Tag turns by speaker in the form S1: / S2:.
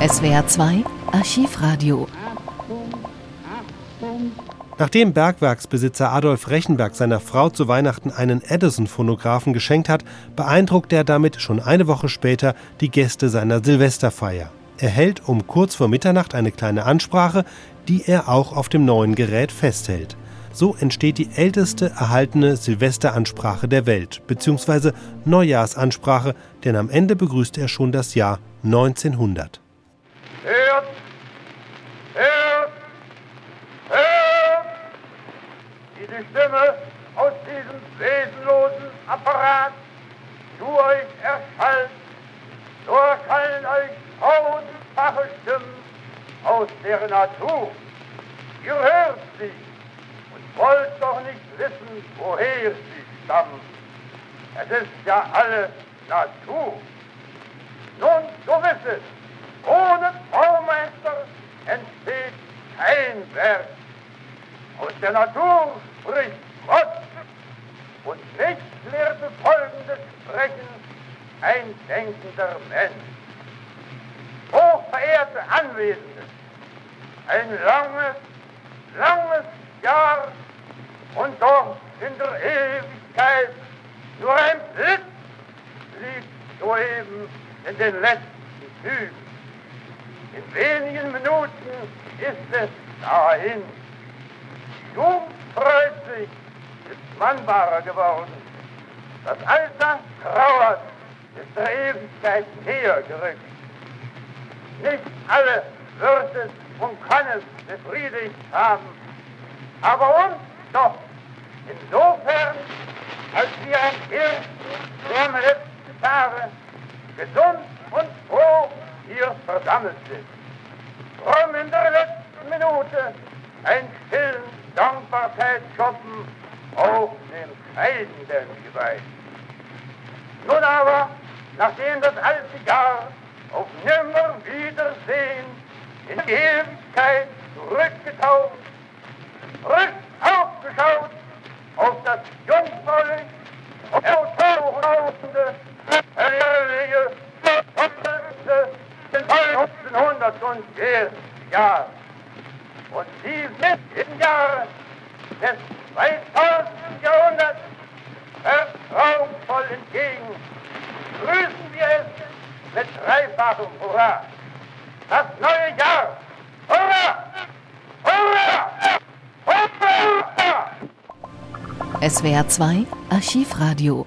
S1: SWR 2 Archivradio.
S2: Nachdem Bergwerksbesitzer Adolf Rechenberg seiner Frau zu Weihnachten einen Edison-Phonographen geschenkt hat, beeindruckt er damit schon eine Woche später die Gäste seiner Silvesterfeier. Er hält um kurz vor Mitternacht eine kleine Ansprache, die er auch auf dem neuen Gerät festhält. So entsteht die älteste erhaltene Silvesteransprache der Welt, beziehungsweise Neujahrsansprache, denn am Ende begrüßt er schon das Jahr 1900.
S3: Hört! Hört! Hört! Wie die Stimme aus diesem wesenlosen Apparat zu euch erschallt, so erschallen euch tausendfache Stimmen aus der Natur. Ihr hört sie und wollt doch nicht wissen, woher sie stammen. Es ist ja alles Natur. Nun, so wisset, ohne Baumeister entsteht kein Werk. Aus der Natur spricht Gott. Und nicht lehrte folgendes Sprechen ein denkender Mensch. Hochverehrte Anwesende, ein langes, langes Jahr und doch in der Ewigkeit nur ein Blitz liegt soeben in den letzten Zügen. In wenigen Minuten ist es dahin. Die Jugend freut sich, ist mannbarer geworden. Das Alter trauert, ist der Ewigkeit näher gerückt. Nicht alle wird es und kann es befriedigt haben, aber uns doch insofern, als wir am ersten der letzten Tage gesund hier versammelt sind. Drum in der letzten Minute ein stillen Dankbarkeitsschoppen auf dem Scheidenden geweiht. Nun aber, nachdem das alte Jahr auf nimmer Wiedersehen in die Ewigkeit zurückgetaucht, rück aufgeschaut auf das jungfräulich und 1900 und Jahr. Und dies im Jahre des 2000 Jahrhunderts vertrauensvoll entgegen, grüßen wir es mit dreifachem Hurra. Das neue Jahr. Hurra! Hurra! Hurra!
S1: SWR 2 Archivradio.